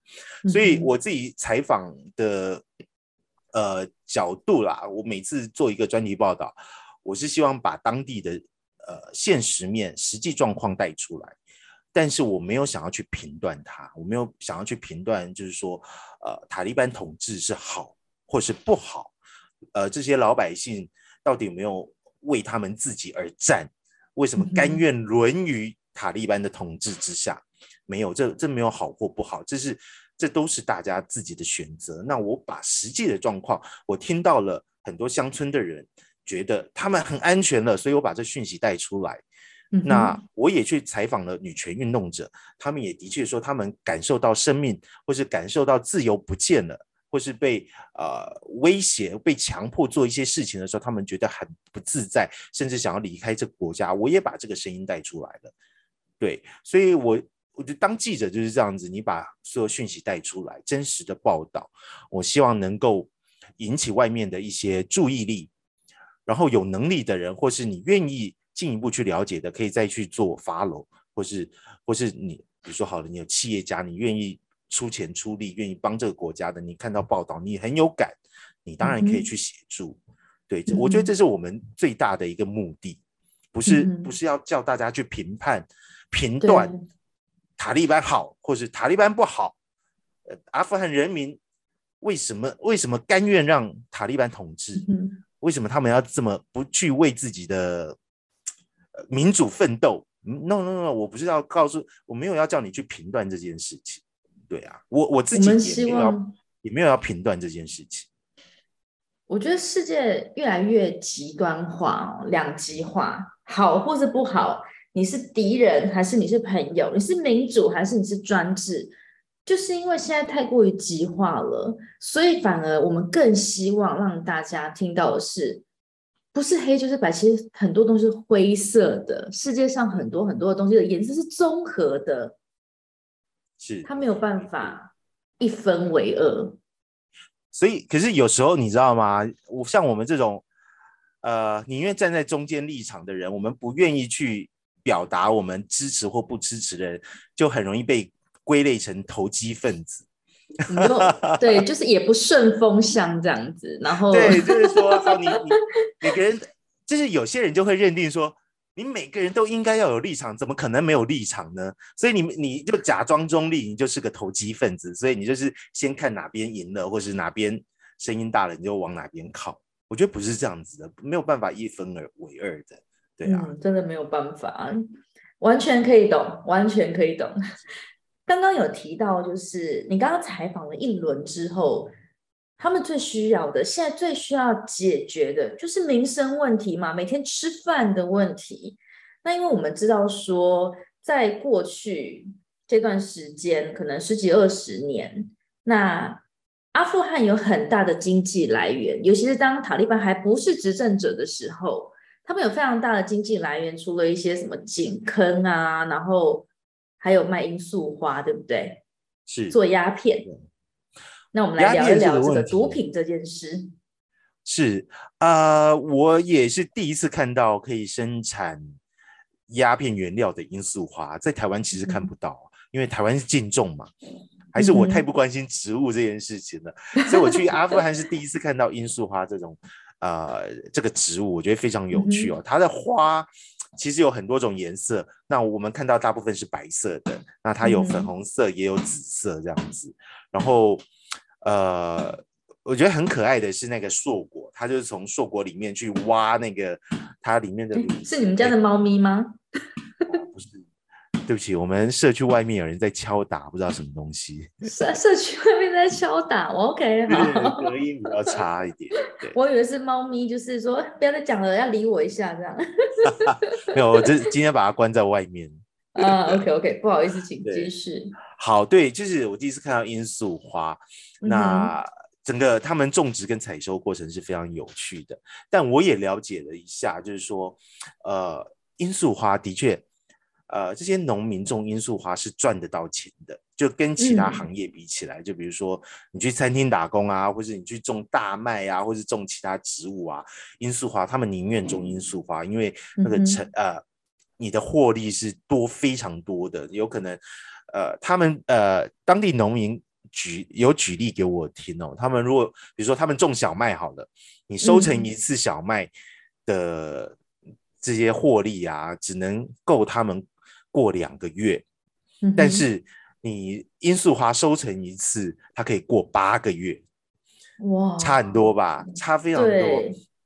所以我自己采访的。呃，角度啦，我每次做一个专题报道，我是希望把当地的呃现实面、实际状况带出来，但是我没有想要去评断它，我没有想要去评断，就是说，呃，塔利班统治是好或是不好，呃，这些老百姓到底有没有为他们自己而战？为什么甘愿沦于塔利班的统治之下？没有，这这没有好或不好，这是。这都是大家自己的选择。那我把实际的状况，我听到了很多乡村的人觉得他们很安全了，所以我把这讯息带出来。嗯、那我也去采访了女权运动者，他们也的确说，他们感受到生命或是感受到自由不见了，或是被呃威胁、被强迫做一些事情的时候，他们觉得很不自在，甚至想要离开这个国家。我也把这个声音带出来了。对，所以我。我觉得当记者就是这样子，你把所有讯息带出来，真实的报道，我希望能够引起外面的一些注意力，然后有能力的人，或是你愿意进一步去了解的，可以再去做 follow，或是或是你，比如说好了，你有企业家，你愿意出钱出力，愿意帮这个国家的，你看到报道，你很有感，你当然可以去协助。嗯、对，我觉得这是我们最大的一个目的，不是不是要叫大家去评判、评断。塔利班好，或是塔利班不好？呃，阿富汗人民为什么为什么甘愿让塔利班统治？嗯、为什么他们要这么不去为自己的民主奋斗？No No No，我不是要告诉，我没有要叫你去评断这件事情。对啊，我我自己也没有要也没有要评断这件事情。我觉得世界越来越极端化哦，两极化，好或是不好，你是敌人还是你是朋友，你是民主还是你是专制，就是因为现在太过于极化了，所以反而我们更希望让大家听到的是，不是黑就是白，其实很多东西是灰色的，世界上很多很多的东西的颜色是综合的，是它没有办法一分为二。所以，可是有时候你知道吗？我像我们这种，呃，宁愿站在中间立场的人，我们不愿意去表达我们支持或不支持的人，就很容易被归类成投机分子。对，就是也不顺风向这样子。然后，对，就是说，说你你每个人，就是有些人就会认定说。你每个人都应该要有立场，怎么可能没有立场呢？所以你你就假装中立，你就是个投机分子。所以你就是先看哪边赢了，或是哪边声音大了，你就往哪边靠。我觉得不是这样子的，没有办法一分而为二的。对啊，嗯，真的没有办法，完全可以懂，完全可以懂。刚刚有提到，就是你刚刚采访了一轮之后。他们最需要的，现在最需要解决的就是民生问题嘛，每天吃饭的问题。那因为我们知道说，在过去这段时间，可能十几二十年，那阿富汗有很大的经济来源，尤其是当塔利班还不是执政者的时候，他们有非常大的经济来源，除了一些什么井坑啊，然后还有卖罂粟花，对不对？是做鸦片。那我们来聊一聊这个毒品这件事。是啊、呃，我也是第一次看到可以生产鸦片原料的罂粟花，在台湾其实看不到，嗯、因为台湾是禁种嘛。还是我太不关心植物这件事情了，嗯、所以我去阿富汗是第一次看到罂粟花这种呃这个植物，我觉得非常有趣哦。嗯、它的花其实有很多种颜色，那我们看到大部分是白色的，那它有粉红色，也有紫色这样子，然后。呃，我觉得很可爱的是那个硕果，它就是从硕果里面去挖那个它里面的。是你们家的猫咪吗？不是，对不起，我们社区外面有人在敲打，不知道什么东西。社社区在敲打，我 OK 好。隔音比较差一点。对，我以为是猫咪，就是说不要再讲了，要理我一下这样。没有，我这今天把它关在外面。啊，OK OK，不好意思，请继续。好，对，就是我第一次看到罂粟花，嗯、那整个他们种植跟采收过程是非常有趣的。但我也了解了一下，就是说，呃，罂粟花的确，呃，这些农民种罂粟花是赚得到钱的，就跟其他行业比起来，嗯、就比如说你去餐厅打工啊，或者你去种大麦啊，或者种其他植物啊，罂粟花他们宁愿种罂粟花，因为那个成、嗯、呃。你的获利是多非常多的，有可能，呃，他们呃当地农民举有举例给我听哦，他们如果比如说他们种小麦好了，你收成一次小麦的这些获利啊，嗯、只能够他们过两个月，嗯、但是你罂粟花收成一次，它可以过八个月，哇，差很多吧？差非常多，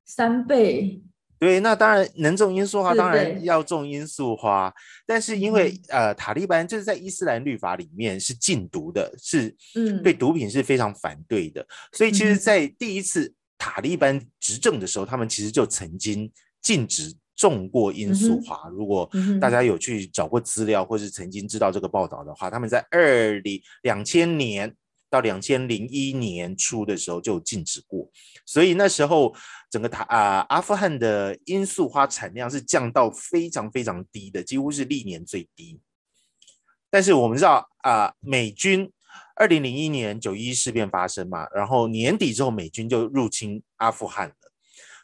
三倍。对，那当然能种罂粟花，当然要种罂粟花。但是因为、嗯、呃，塔利班就是在伊斯兰律法里面是禁毒的，是嗯，对毒品是非常反对的。嗯、所以其实，在第一次塔利班执政的时候，嗯、他们其实就曾经禁止种过罂粟花。嗯、如果大家有去找过资料，或是曾经知道这个报道的话，他们在二零两千年。到两千零一年初的时候就禁止过，所以那时候整个塔啊阿富汗的罂粟花产量是降到非常非常低的，几乎是历年最低。但是我们知道啊，美军二零零一年九一一事变发生嘛，然后年底之后美军就入侵阿富汗了，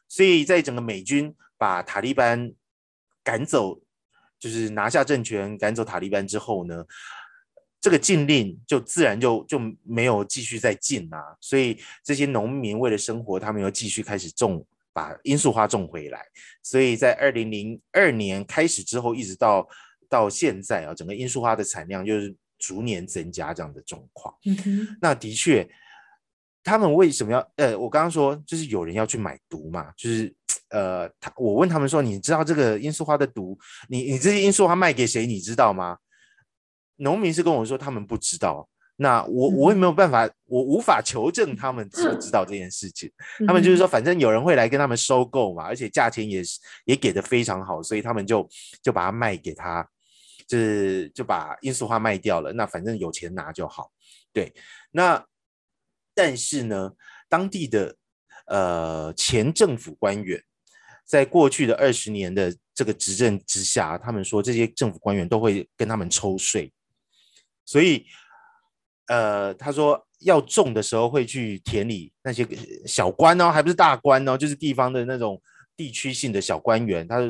所以在整个美军把塔利班赶走，就是拿下政权赶走塔利班之后呢，这个禁令就自然就就没有继续再禁啊，所以这些农民为了生活，他们又继续开始种，把罂粟花种回来。所以在二零零二年开始之后，一直到到现在啊，整个罂粟花的产量就是逐年增加这样的状况。嗯哼，那的确，他们为什么要？呃，我刚刚说就是有人要去买毒嘛，就是呃，他我问他们说，你知道这个罂粟花的毒，你你这些罂粟花卖给谁？你知道吗？农民是跟我说他们不知道，那我我也没有办法，我无法求证他们知不知道这件事情。他们就是说，反正有人会来跟他们收购嘛，而且价钱也是也给的非常好，所以他们就就把它卖给他，就是就把罂粟花卖掉了。那反正有钱拿就好。对，那但是呢，当地的呃前政府官员，在过去的二十年的这个执政之下，他们说这些政府官员都会跟他们抽税，所以。呃，他说要种的时候会去田里那些小官哦，还不是大官哦，就是地方的那种地区性的小官员。他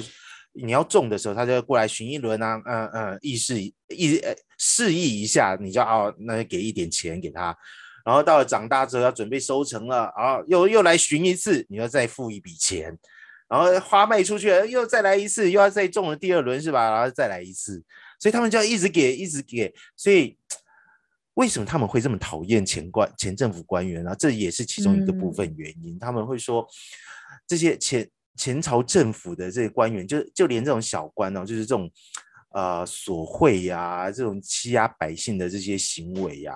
你要种的时候，他就要过来巡一轮啊，嗯嗯，议事议呃示意一下，你就要，那就给一点钱给他。然后到了长大之后要准备收成了，然后又又来巡一次，你要再付一笔钱。然后花卖出去了，又再来一次，又要再中了第二轮是吧？然后再来一次，所以他们就要一直给，一直给，所以。为什么他们会这么讨厌前官前政府官员呢？这也是其中一个部分原因。嗯、他们会说，这些前前朝政府的这些官员，就就连这种小官哦，就是这种呃索贿呀，这种欺压百姓的这些行为呀，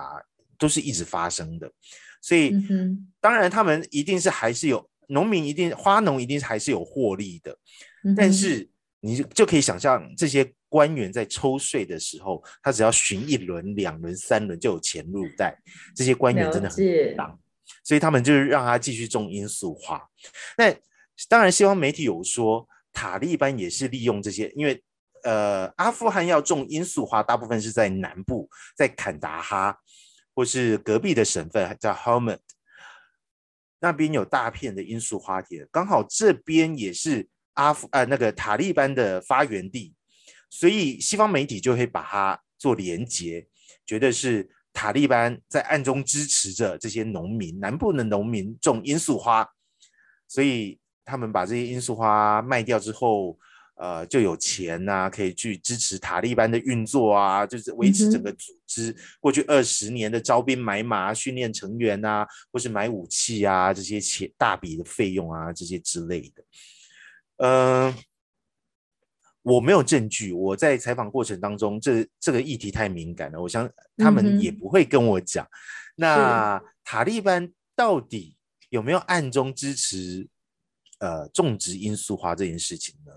都是一直发生的。所以，嗯、当然他们一定是还是有农民一定花农一定是还是有获利的，嗯、但是你就就可以想象这些。官员在抽税的时候，他只要巡一轮、两轮、三轮就有钱入袋。这些官员真的很当，所以他们就是让他继续种罂粟花。那当然，西方媒体有说塔利班也是利用这些，因为呃，阿富汗要种罂粟花，大部分是在南部，在坎达哈或是隔壁的省份叫 Helmand，那边有大片的罂粟花田，刚好这边也是阿富呃那个塔利班的发源地。所以西方媒体就会把它做连接，觉得是塔利班在暗中支持着这些农民，南部的农民种罂粟花，所以他们把这些罂粟花卖掉之后，呃，就有钱呐、啊，可以去支持塔利班的运作啊，就是维持整个组织过去二十年的招兵买马、训练成员啊，或是买武器啊这些钱大笔的费用啊这些之类的，嗯、呃。我没有证据，我在采访过程当中，这这个议题太敏感了，我想他们也不会跟我讲。嗯、那塔利班到底有没有暗中支持呃种植罂粟花这件事情呢？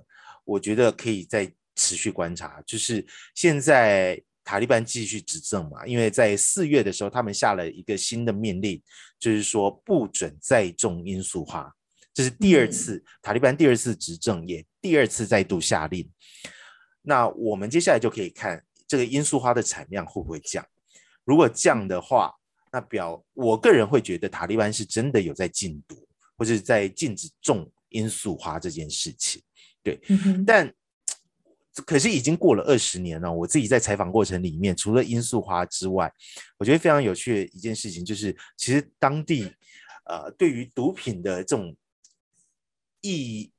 我觉得可以再持续观察。就是现在塔利班继续执政嘛，因为在四月的时候，他们下了一个新的命令，就是说不准再种罂粟花。这是第二次、嗯、塔利班第二次执政，也第二次再度下令。那我们接下来就可以看这个罂粟花的产量会不会降。如果降的话，那表我个人会觉得塔利班是真的有在禁毒，或者在禁止种罂粟花这件事情。对，嗯、但 可是已经过了二十年了。我自己在采访过程里面，除了罂粟花之外，我觉得非常有趣的一件事情就是，其实当地呃对于毒品的这种。易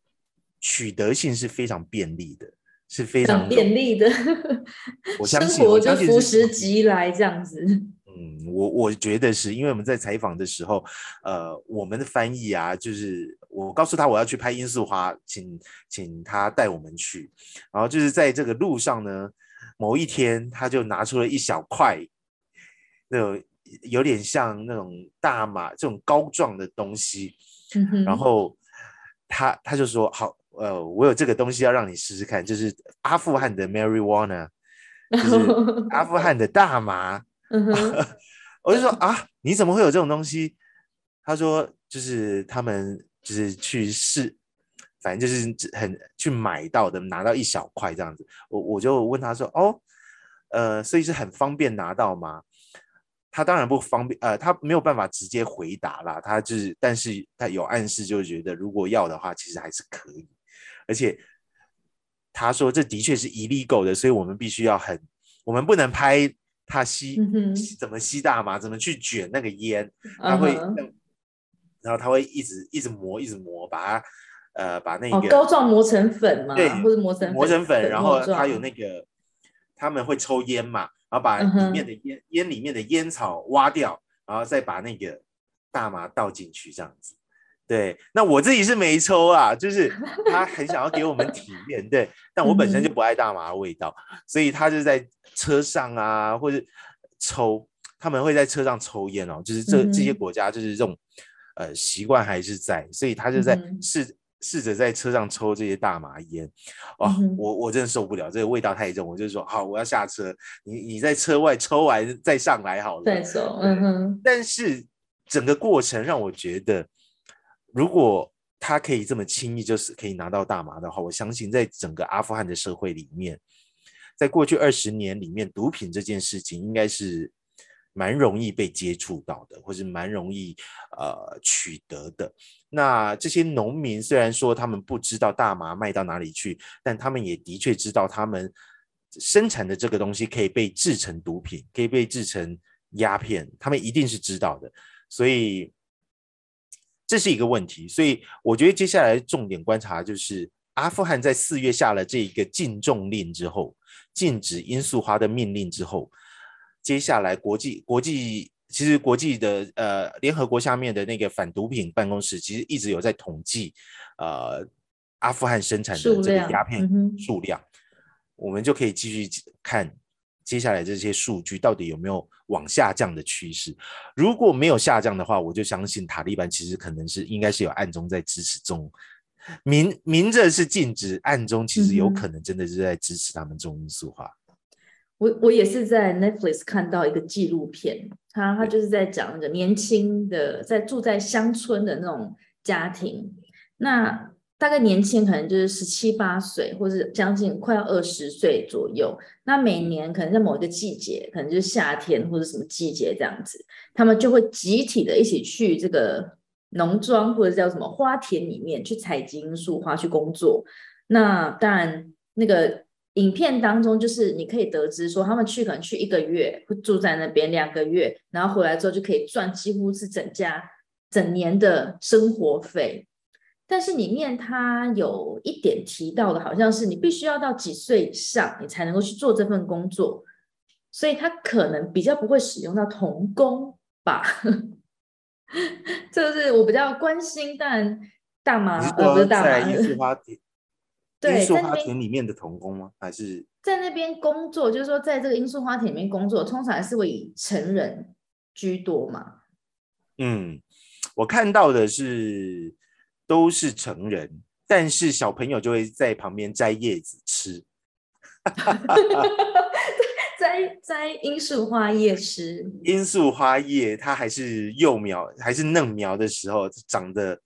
取得性是非常便利的，是非常便利的。我相信，生活就俯拾即来这样子。嗯，我我觉得是因为我们在采访的时候，呃，我们的翻译啊，就是我告诉他我要去拍罂粟花，请请他带我们去。然后就是在这个路上呢，某一天他就拿出了一小块，那种有点像那种大麻这种膏状的东西，嗯、然后。他他就说好，呃，我有这个东西要让你试试看，就是阿富汗的 marijuana，就是阿富汗的大麻。我就说啊，你怎么会有这种东西？他说就是他们就是去试，反正就是很去买到的，拿到一小块这样子。我我就问他说，哦，呃，所以是很方便拿到吗？他当然不方便，呃，他没有办法直接回答啦。他就是，但是他有暗示，就觉得如果要的话，其实还是可以。而且他说，这的确是 illegal 的，所以我们必须要很，我们不能拍他吸，嗯、怎么吸大麻，怎么去卷那个烟，他会，然后他会一直一直磨，一直磨，把它，呃，把那个、哦、膏状磨成粉嘛，对，或者磨成磨成粉，然后他有那个，他们会抽烟嘛。然后把里面的烟烟里面的烟草挖掉，然后再把那个大麻倒进去，这样子。对，那我自己是没抽啊，就是他很想要给我们体验，对，但我本身就不爱大麻的味道，所以他就在车上啊，或者抽。他们会在车上抽烟哦，就是这、嗯、这些国家就是这种呃习惯还是在，所以他就在试、嗯、试着在车上抽这些大麻烟。哦，嗯、我我真的受不了，这个味道太重，我就说好，我要下车，你你在车外抽完再上来好了。再说，嗯哼。但是整个过程让我觉得，如果他可以这么轻易就是可以拿到大麻的话，我相信在整个阿富汗的社会里面。在过去二十年里面，毒品这件事情应该是蛮容易被接触到的，或是蛮容易呃取得的。那这些农民虽然说他们不知道大麻卖到哪里去，但他们也的确知道他们生产的这个东西可以被制成毒品，可以被制成鸦片，他们一定是知道的。所以这是一个问题。所以我觉得接下来重点观察就是阿富汗在四月下了这一个禁种令之后。禁止罂粟花的命令之后，接下来国际国际其实国际的呃联合国下面的那个反毒品办公室其实一直有在统计呃阿富汗生产的这个鸦片数量，嗯、我们就可以继续看接下来这些数据到底有没有往下降的趋势。如果没有下降的话，我就相信塔利班其实可能是应该是有暗中在支持中。明明着是禁止，暗中其实有可能真的是在支持他们中罂粟花。我我也是在 Netflix 看到一个纪录片，他他就是在讲那个年轻的在住在乡村的那种家庭，那大概年轻可能就是十七八岁，或是将近快要二十岁左右。那每年可能在某一个季节，可能就是夏天或者什么季节这样子，他们就会集体的一起去这个。农庄或者叫什么花田里面去采集罂粟花去工作，那当然那个影片当中就是你可以得知说他们去可能去一个月会住在那边两个月，然后回来之后就可以赚几乎是整家整年的生活费。但是里面他有一点提到的，好像是你必须要到几岁以上你才能够去做这份工作，所以他可能比较不会使用到童工吧。这是我比较关心，但大麻呃不是大麻，罂粟花田里面的童工吗？还是在那边工作？就是说，在这个罂粟花田里面工作，通常还是会以成人居多嘛？嗯，我看到的是都是成人，但是小朋友就会在旁边摘叶子吃。摘摘罂粟花叶吃，罂粟花叶它还是幼苗，还是嫩苗的时候长得，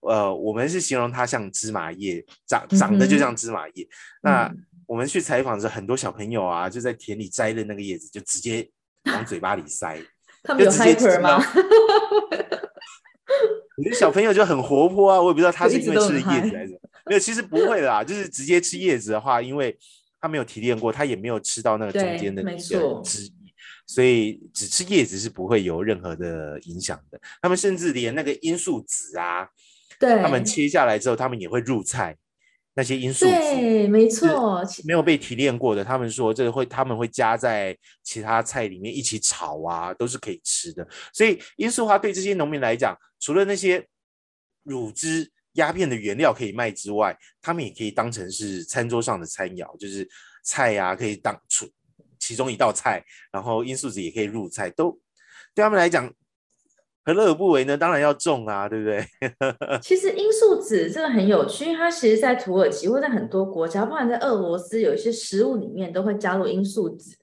呃，我们是形容它像芝麻叶，长长得就像芝麻叶。嗯、那我们去采访的时候，很多小朋友啊，就在田里摘的那个叶子，就直接往嘴巴里塞。他们有 hyper 吗？我觉得小朋友就很活泼啊，我也不知道他是因为吃了叶子还是没有，其实不会啦，就是直接吃叶子的话，因为。他没有提炼过，他也没有吃到那个中间的那个汁液，所以只吃叶子是不会有任何的影响的。他们甚至连那个罂粟籽啊，对，他们切下来之后，他们也会入菜。那些罂粟籽，对，没错，没有被提炼过的，他们说这个会，他们会加在其他菜里面一起炒啊，都是可以吃的。所以罂粟花对这些农民来讲，除了那些乳汁。鸦片的原料可以卖之外，他们也可以当成是餐桌上的餐肴，就是菜呀、啊，可以当出其中一道菜，然后罂粟籽也可以入菜，都对他们来讲何乐而不为呢？当然要种啊，对不对？其实罂粟籽这个很有趣，它其实，在土耳其或在很多国家，包含在俄罗斯，有一些食物里面都会加入罂粟籽。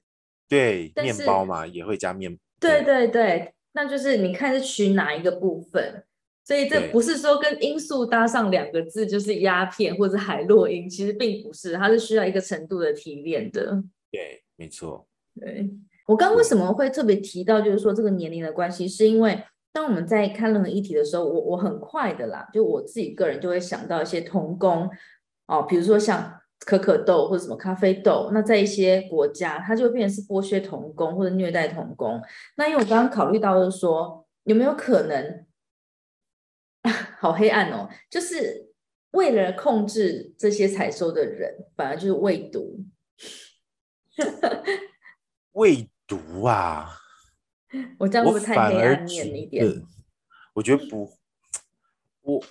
对，面包嘛也会加面。对对对，那就是你看是取哪一个部分。所以这不是说跟罂粟搭上两个字就是鸦片或者海洛因，其实并不是，它是需要一个程度的提炼的。对，没错。对，我刚刚为什么会特别提到，就是说这个年龄的关系，是因为当我们在看任何议题的时候，我我很快的啦，就我自己个人就会想到一些童工哦，比如说像可可豆或者什么咖啡豆，那在一些国家，它就会变成是剥削童工或者虐待童工。那因为我刚刚考虑到就是说，有没有可能？好黑暗哦！就是为了控制这些采收的人，反而就是喂毒。喂毒啊！我这样会不会太黑暗面一点？我觉得不，我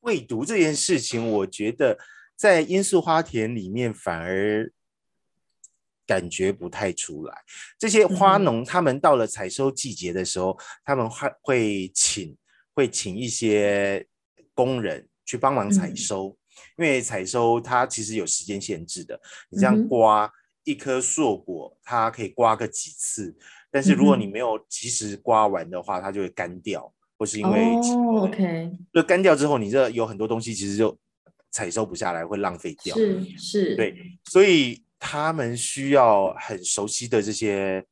未读这件事情，我觉得在罂粟花田里面反而感觉不太出来。这些花农他们到了采收季节的时候，他们会会请会请一些工人去帮忙采收，因为采收它其实有时间限制的。你这样刮一颗硕果，它可以刮个几次，但是如果你没有及时刮完的话，它就会干掉，或是因为哦，OK，就干掉之后，你这有很多东西其实就采收不下来，会浪费掉。是是，对，所以。他们需要很熟悉的这些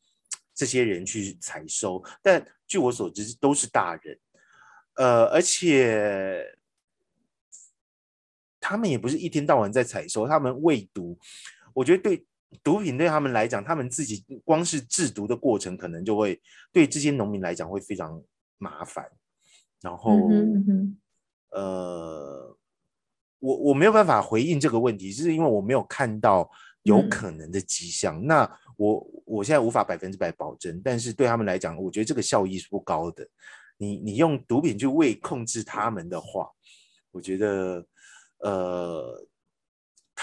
这些人去采收，但据我所知都是大人，呃，而且他们也不是一天到晚在采收，他们喂毒，我觉得对毒品对他们来讲，他们自己光是制毒的过程，可能就会对这些农民来讲会非常麻烦，然后，呃，我我没有办法回应这个问题，是因为我没有看到。有可能的迹象，嗯、那我我现在无法百分之百保证，但是对他们来讲，我觉得这个效益是不高的。你你用毒品去为控制他们的话，我觉得呃，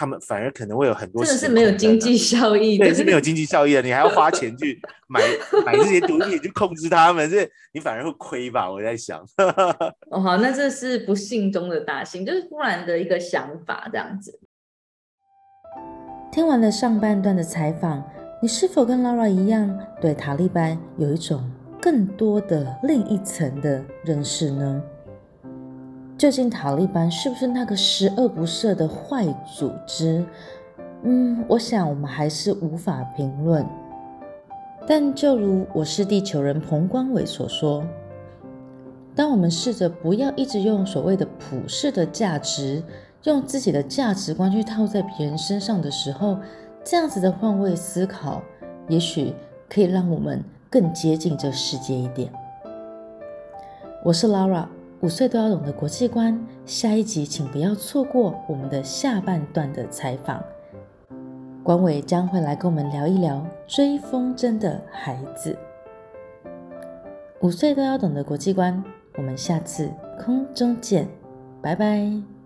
他们反而可能会有很多真的是没有经济效益的，对，是没有经济效益的。你还要花钱去 买买这些毒品去控制他们，这你反而会亏吧？我在想。哦，好，那这是不幸中的大幸，就是忽然的一个想法这样子。听完了上半段的采访，你是否跟 Laura 一样，对塔利班有一种更多的另一层的认识呢？究竟塔利班是不是那个十恶不赦的坏组织？嗯，我想我们还是无法评论。但就如我是地球人彭光伟所说，当我们试着不要一直用所谓的普世的价值。用自己的价值观去套在别人身上的时候，这样子的换位思考，也许可以让我们更接近这世界一点。我是 Lara，五岁都要懂的国际观。下一集请不要错过我们的下半段的采访，管伟将会来跟我们聊一聊追风筝的孩子。五岁都要懂的国际观，我们下次空中见，拜拜。